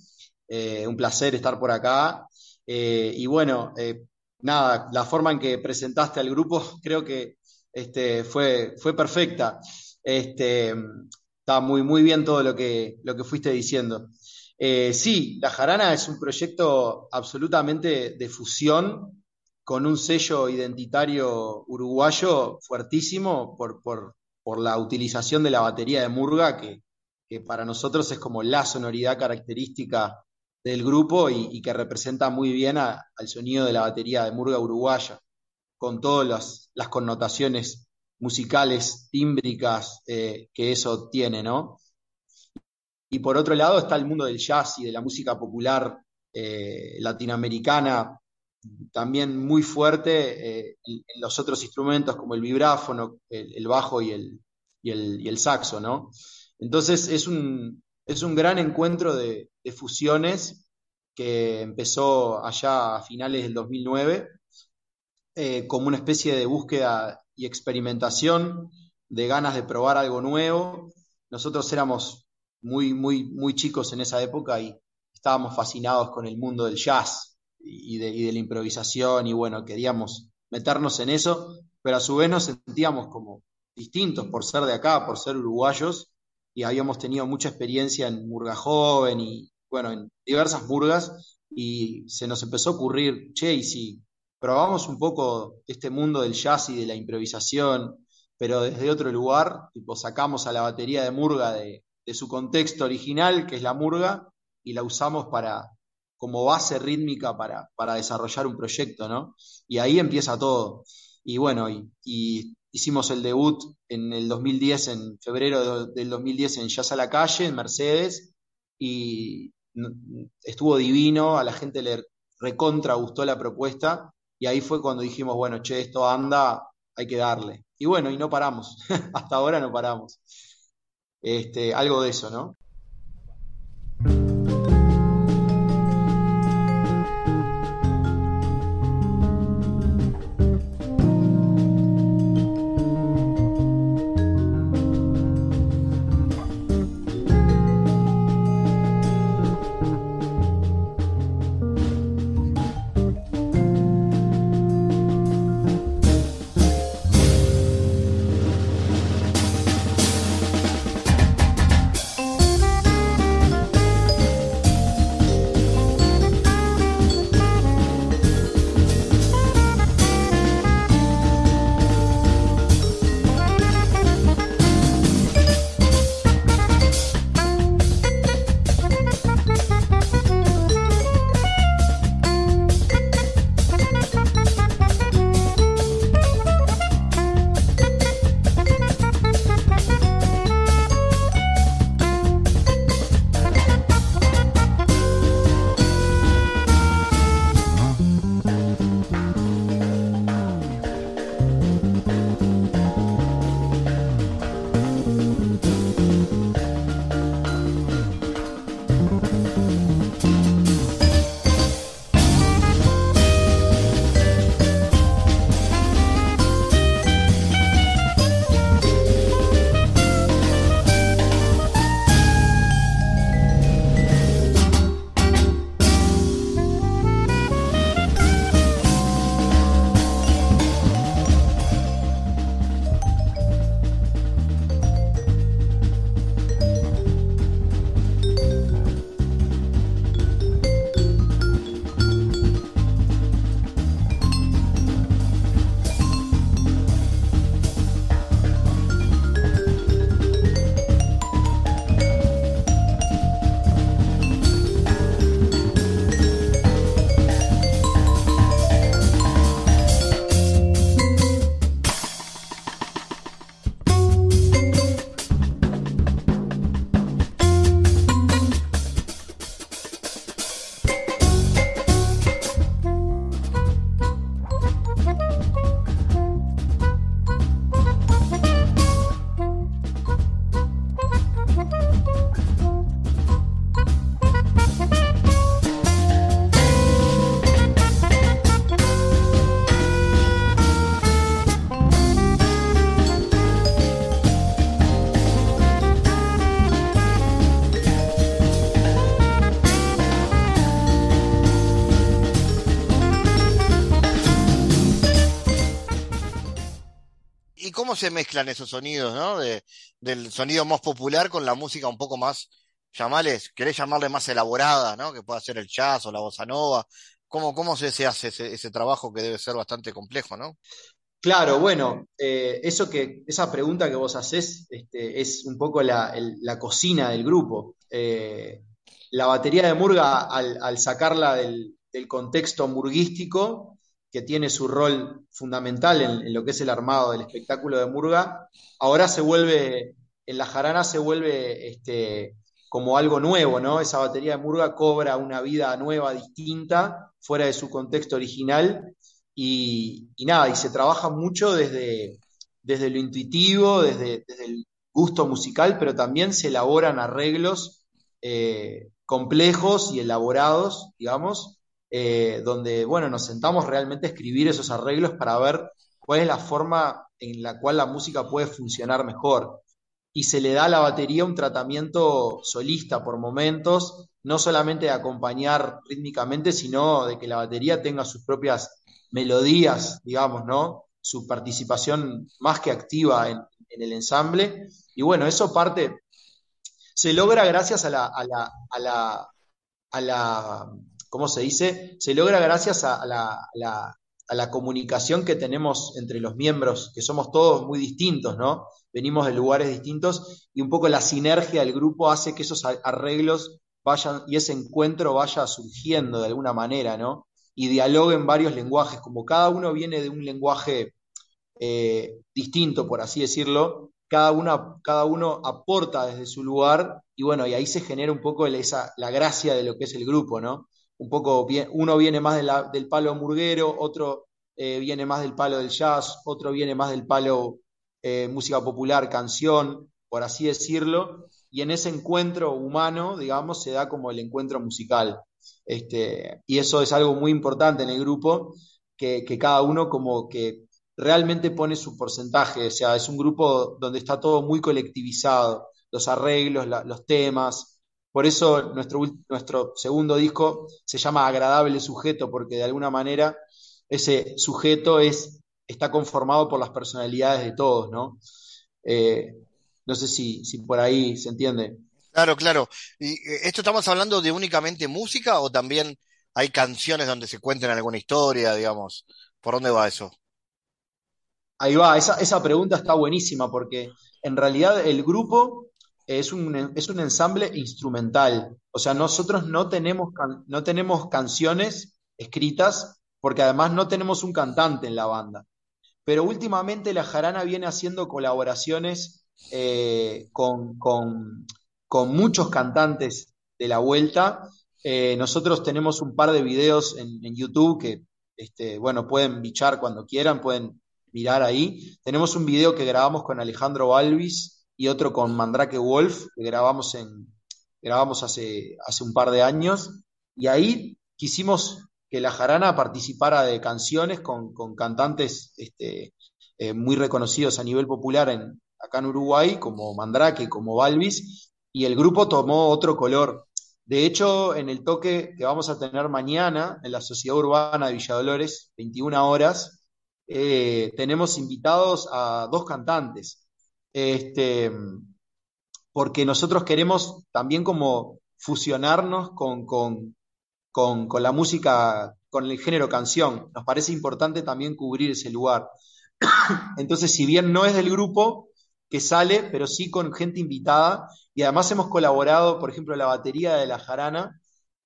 Eh, un placer estar por acá. Eh, y bueno, eh, nada, la forma en que presentaste al grupo creo que este, fue, fue perfecta. Este, está muy, muy bien todo lo que, lo que fuiste diciendo. sí, La Jarana es un proyecto absolutamente de fusión con un sello identitario uruguayo fuertísimo por, la utilización de la batería de Murga, que, para nosotros es como la sonoridad característica del grupo y, que representa muy bien al sonido de la batería de Murga uruguaya, con todas las, connotaciones musicales, tímbricas eh, que eso tiene, ¿no? Y por otro lado está el mundo del jazz y de la música popular eh, latinoamericana, también muy fuerte eh, en, los otros instrumentos como el vibráfono, el, bajo y el, y el, saxo, ¿no? Entonces es un, es un gran encuentro de, fusiones que empezó allá a finales del 2009 eh, como una especie de búsqueda y experimentación de ganas de probar algo nuevo. Nosotros éramos muy, muy, muy chicos en esa época y estábamos fascinados con el mundo del jazz, y de, la improvisación y bueno, queríamos meternos en eso, pero a su vez nos sentíamos como distintos por ser de acá, por ser uruguayos y habíamos tenido mucha experiencia en Murga Joven y bueno, en diversas murgas y se nos empezó a ocurrir, che, y si probamos un poco este mundo del jazz y de la improvisación, pero desde otro lugar, tipo sacamos a la batería de Murga de, de su contexto original, que es la Murga, y la usamos para, como base rítmica para, para desarrollar un proyecto, ¿no? Y ahí empieza todo. Y bueno, y, hicimos el debut en el 2010, en febrero del 2010 en Jazz a la Calle, en Mercedes, y estuvo divino, a la gente le recontra gustó la propuesta, y ahí fue cuando dijimos, bueno, che, esto anda, hay que darle. Y bueno, y no paramos, hasta ahora no paramos. Este, algo de eso, ¿no? Cómo se mezclan esos sonidos, ¿no? De, del sonido más popular con la música un poco más, llamales, querés llamarle más elaborada, ¿no? Que pueda ser el jazz o la bossa nova. ¿Cómo, cómo se, hace ese, trabajo que debe ser bastante complejo, ¿no? Claro, bueno, eh, eso que, esa pregunta que vos haces este, es un poco la, cocina del grupo. Eh, la batería de Murga, al, al sacarla del, del contexto murguístico, que tiene su rol fundamental en, lo que es el armado del espectáculo de Murga, ahora se vuelve, en la jarana se vuelve este, como algo nuevo, ¿no? Esa batería de Murga cobra una vida nueva, distinta, fuera de su contexto original y, y nada, y se trabaja mucho desde, desde lo intuitivo, desde, desde el gusto musical, pero también se elaboran arreglos eh, complejos y elaborados, digamos, eh, donde, bueno, nos sentamos realmente a escribir esos arreglos para ver cuál es la forma en la cual la música puede funcionar mejor. Y se le da a la batería un tratamiento solista por momentos, no solamente de acompañar rítmicamente, sino de que la batería tenga sus propias melodías, digamos, ¿no? Su participación más que activa en, el ensamble. Y bueno, eso parte, se logra gracias a la, ¿cómo se dice? Se logra gracias a, la comunicación que tenemos entre los miembros, que somos todos muy distintos, ¿no? Venimos de lugares distintos y un poco la sinergia del grupo hace que esos arreglos vayan y ese encuentro vaya surgiendo de alguna manera, ¿no? Y dialoguen varios lenguajes, como cada uno viene de un lenguaje eh, distinto, por así decirlo, cada uno, cada uno aporta desde su lugar y bueno, y ahí se genera un poco esa, la gracia de lo que es el grupo, ¿no? Un poco, uno viene más del palo murguero, otro eh, viene más del palo del jazz, otro viene más del palo eh, música popular, canción, por así decirlo, y en ese encuentro humano, digamos, se da como el encuentro musical. Este, y eso es algo muy importante en el grupo, que, que cada uno como que realmente pone su porcentaje, o sea, es un grupo donde está todo muy colectivizado, los arreglos, los temas. Por eso nuestro, nuestro segundo disco se llama Agradable Sujeto, porque de alguna manera ese sujeto es, está conformado por las personalidades de todos, ¿no? Eh, no sé si, si por ahí se entiende. Claro, claro. ¿Y eh, esto estamos hablando de únicamente música o también hay canciones donde se cuenten alguna historia, digamos? ¿Por dónde va eso? Ahí va, esa, esa pregunta está buenísima porque en realidad el grupo es un, es un ensamble instrumental. O sea, nosotros no tenemos, no tenemos canciones escritas porque además no tenemos un cantante en la banda. Pero últimamente la Jarana viene haciendo colaboraciones eh, con, con- con muchos cantantes de la vuelta. Eh, nosotros tenemos un par de videos en, en YouTube que, este, bueno, pueden bichar cuando quieran, pueden mirar ahí. Tenemos un video que grabamos con Alejandro Balvis y otro con Mandrake Wolf, que grabamos, en, grabamos hace, hace un par de años. Y ahí quisimos que la Jarana participara de canciones con, con cantantes este, eh, muy reconocidos a nivel popular en, acá en Uruguay, como Mandrake, como Balvis, y el grupo tomó otro color. De hecho, en el toque que vamos a tener mañana en la Sociedad Urbana de Villa Dolores, 21 horas, eh, tenemos invitados a dos cantantes. Este, porque nosotros queremos también como fusionarnos con, con, con, la música, con el género canción. Nos parece importante también cubrir ese lugar. Entonces, si bien no es del grupo que sale, pero sí con gente invitada, y además hemos colaborado, por ejemplo, la batería de La Jarana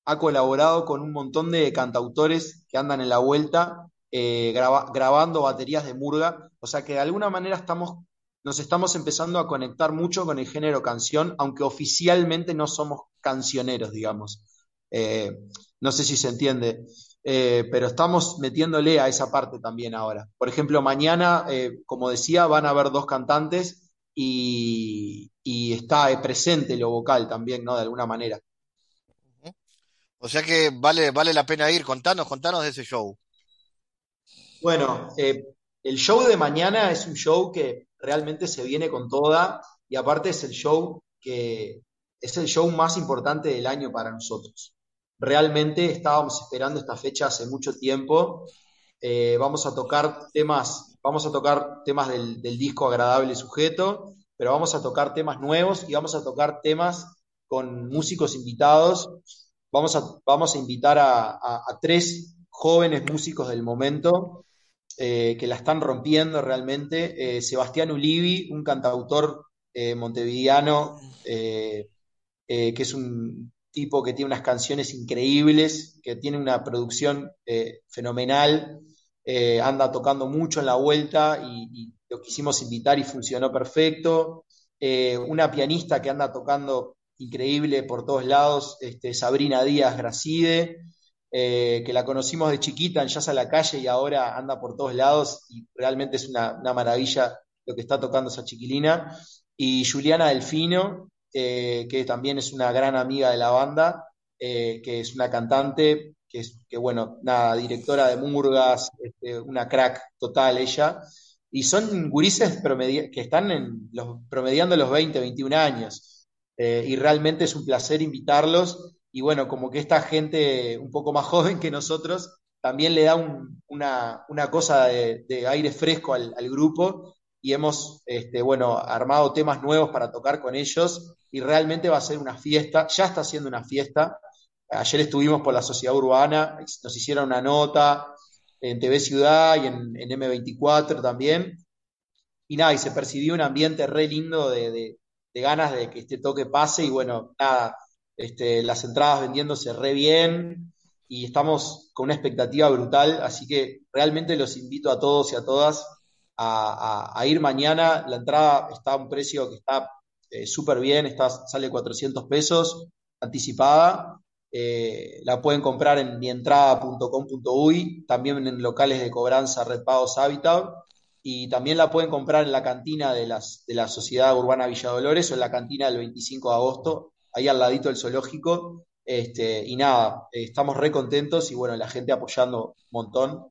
ha colaborado con un montón de cantautores que andan en la vuelta eh, graba- grabando baterías de murga, o sea que de alguna manera estamos, nos estamos empezando a conectar mucho con el género canción, aunque oficialmente no somos cancioneros, digamos. Eh, no sé si se entiende. Eh, pero estamos metiéndole a esa parte también ahora. Por ejemplo, mañana, eh, como decía, van a haber dos cantantes y, y está presente lo vocal también, ¿no? De alguna manera. O sea que vale, vale la pena ir. Contanos, contanos de ese show. Bueno, eh, el show de mañana es un show que realmente se viene con toda y aparte es el show que es el show más importante del año para nosotros. Realmente estábamos esperando esta fecha hace mucho tiempo. Eh, vamos a tocar temas vamos a tocar temas del, disco Agradable Sujeto, pero vamos a tocar temas nuevos y vamos a tocar temas con músicos invitados. Vamos a, vamos a invitar a, tres jóvenes músicos del momento eh, que la están rompiendo realmente. Eh, Sebastián Ulivi, un cantautor eh, montevideano, que es un tipo que tiene unas canciones increíbles, que tiene una producción fenomenal. Eh, anda tocando mucho en la vuelta y, lo quisimos invitar y funcionó perfecto. Eh, una pianista que anda tocando increíble por todos lados, este, Sabrina Díaz Gracide, eh, que la conocimos de chiquita en Jazz a la Calle y ahora anda por todos lados y realmente es una, maravilla lo que está tocando esa chiquilina. Y Juliana Delfino, que también es una gran amiga de la banda, que es una cantante que, bueno, nada, directora de Murgas, este, una crack total ella, y son gurises que están en los, promediando los 20, 21 años, eh, y realmente es un placer invitarlos, y bueno, como que esta gente un poco más joven que nosotros también le da una, cosa de, aire fresco al, grupo, y hemos, este, bueno, armado temas nuevos para tocar con ellos, y realmente va a ser una fiesta, ya está siendo una fiesta, Ayer estuvimos por la sociedad urbana, nos hicieron una nota en TV Ciudad y en, M24 también. Y nada, y se percibió un ambiente re lindo de, ganas de que este toque pase. Y bueno, nada, este, las entradas vendiéndose re bien y estamos con una expectativa brutal. Así que realmente los invito a todos y a todas a, ir mañana. La entrada está a un precio que está eh, súper bien, está, sale 400 pesos anticipada eh, la pueden comprar en mientrada.com.uy, también en locales de cobranza Red Pagos Habitat, y también la pueden comprar en la cantina de, las, de la Sociedad Urbana Villa Dolores o en la cantina del 25 de agosto, ahí al ladito del zoológico. Este, y nada, eh, estamos re contentos y bueno, la gente apoyando un montón.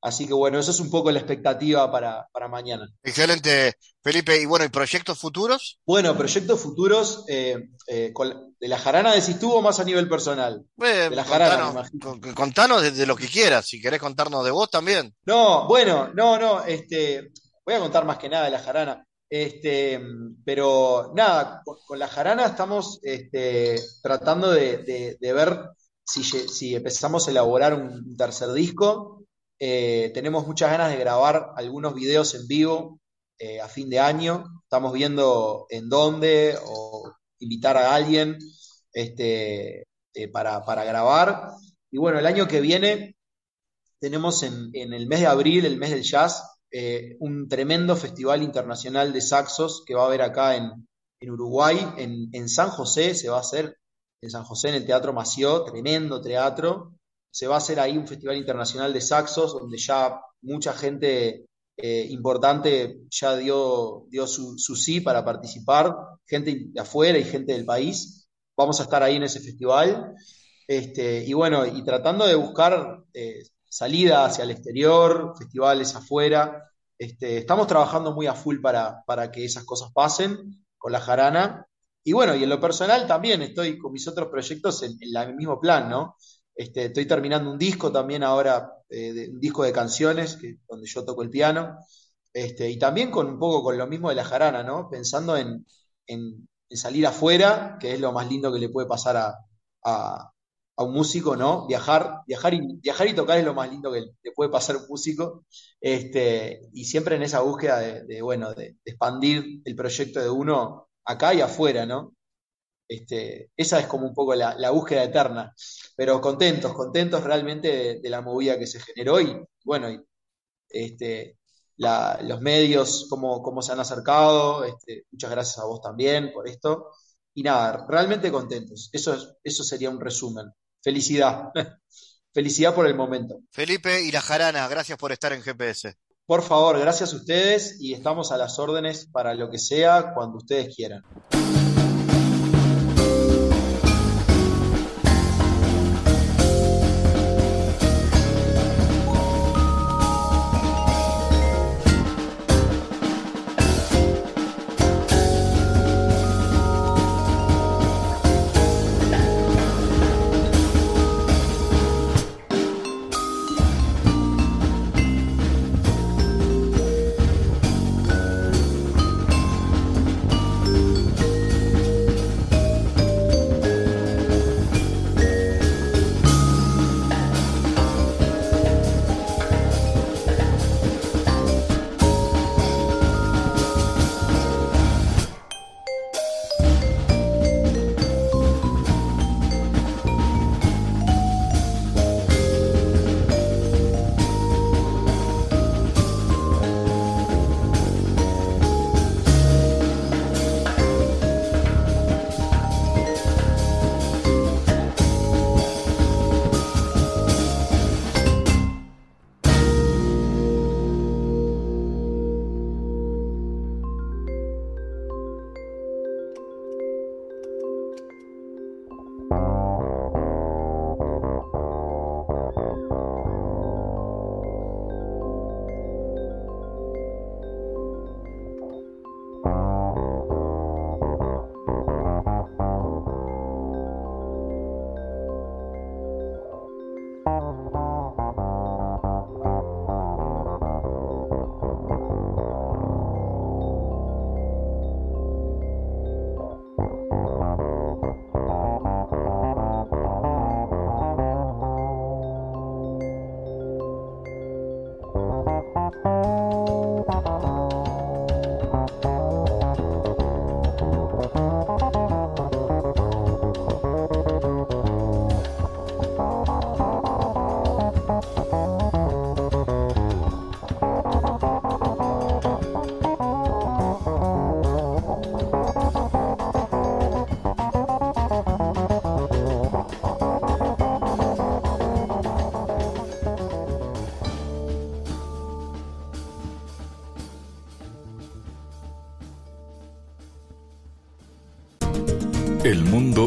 Así que bueno, eso es un poco la expectativa para, mañana. Excelente, Felipe. Y bueno, ¿y proyectos futuros? Bueno, proyectos futuros, eh, eh, de la jarana decís tú o más a nivel personal. de la jarana, contanos, contanos de, lo que quieras, si querés contarnos de vos también. No, bueno, no, no, este, voy a contar más que nada de la jarana. Este, pero nada, con, la jarana estamos este, tratando de, ver si, si empezamos a elaborar un tercer disco eh, tenemos muchas ganas de grabar algunos videos en vivo eh, a fin de año. Estamos viendo en dónde o invitar a alguien este, eh, para, grabar. Y bueno, el año que viene tenemos en, el mes de abril, el mes del jazz, un tremendo festival internacional de saxos que va a haber acá en, Uruguay, en, en, San José, se va a hacer en San José, en el Teatro Mació, tremendo teatro se va a hacer ahí un festival internacional de saxos, donde ya mucha gente eh, importante ya dio, dio su, sí para participar, gente de afuera y gente del país. Vamos a estar ahí en ese festival. Este, y bueno, y tratando de buscar eh, salida hacia el exterior, festivales afuera. Este, estamos trabajando muy a full para, para que esas cosas pasen con la jarana. Y bueno, y en lo personal también estoy con mis otros proyectos en, en el mismo plan, ¿no? Este, estoy terminando un disco también ahora, eh, un disco de canciones, donde yo toco el piano, este, y también con un poco con lo mismo de la jarana, ¿no? Pensando en, salir afuera, que es lo más lindo que le puede pasar a, un músico, ¿no? Viajar, viajar y, viajar y tocar es lo más lindo que le puede pasar a un músico, este, y siempre en esa búsqueda de, bueno, de expandir el proyecto de uno acá y afuera, ¿no? Este, esa es como un poco la, búsqueda eterna, pero contentos, contentos realmente de, la movida que se generó y bueno, este, los medios, cómo, se han acercado, este, muchas gracias a vos también por esto y nada, realmente contentos, eso, eso sería un resumen. Felicidad, felicidad por el momento. Felipe y la Jarana, gracias por estar en GPS. Por favor, gracias a ustedes y estamos a las órdenes para lo que sea cuando ustedes quieran.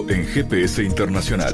En GPS internacional.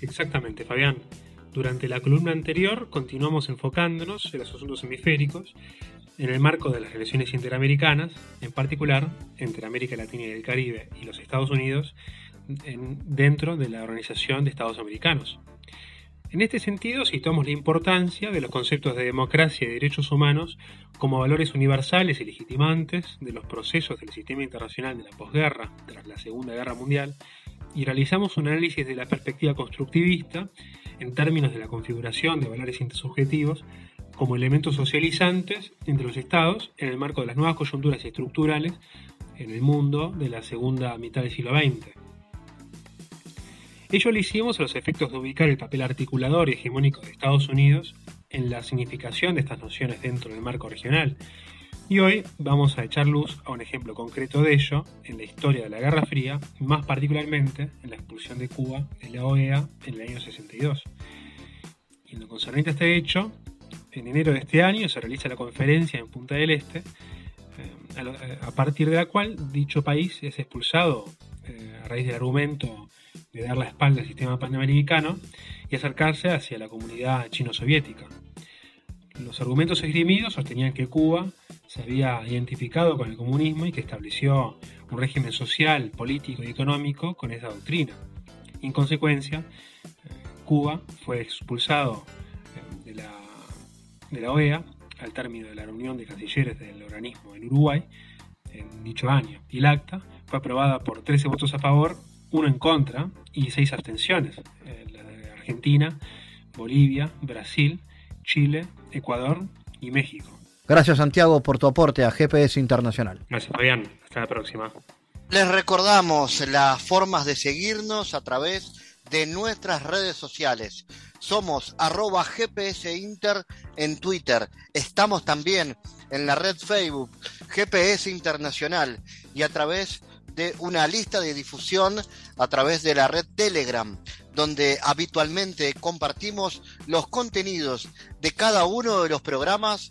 Exactamente, Fabián. Durante la columna anterior continuamos enfocándonos en los asuntos hemisféricos en el marco de las relaciones interamericanas, en particular entre América Latina y el Caribe y los Estados Unidos, dentro de la Organización de Estados Americanos. En este sentido, situamos la importancia de los conceptos de democracia y derechos humanos como valores universales y legitimantes de los procesos del sistema internacional de la posguerra tras la Segunda Guerra Mundial y realizamos un análisis de la perspectiva constructivista en términos de la configuración de valores intersubjetivos como elementos socializantes entre los estados en el marco de las nuevas coyunturas estructurales en el mundo de la segunda mitad del siglo XX. Ello lo hicimos a los efectos de ubicar el papel articulador y hegemónico de Estados Unidos en la significación de estas nociones dentro del marco regional y hoy vamos a echar luz a un ejemplo concreto de ello en la historia de la Guerra Fría, más particularmente en la expulsión de Cuba de la OEA en el año 62. Y en lo concerniente a este hecho, en enero de este año se realiza la conferencia en Punta del Este, eh, a partir de la cual dicho país es expulsado eh, a raíz del argumento de dar la espalda al sistema panamericano y acercarse hacia la comunidad chino-soviética. Los argumentos esgrimidos sostenían que Cuba se había identificado con el comunismo y que estableció un régimen social, político y económico con esa doctrina. En consecuencia, Cuba fue expulsado eh, de la, de la OEA al término de la reunión de cancilleres del organismo en Uruguay en dicho año. Y el acta fue aprobada por 13 votos a favor, uno en contra y 6 abstenciones. Eh, la de Argentina, Bolivia, Brasil, Chile, Ecuador y México. Gracias Santiago por tu aporte a GPS Internacional. Gracias Fabián, hasta la próxima. Les recordamos las formas de seguirnos a través de nuestras redes sociales. Somos arroba GPS Inter en Twitter. Estamos también en la red Facebook GPS Internacional y a través de una lista de difusión a través de la red Telegram, donde habitualmente compartimos los contenidos de cada uno de los programas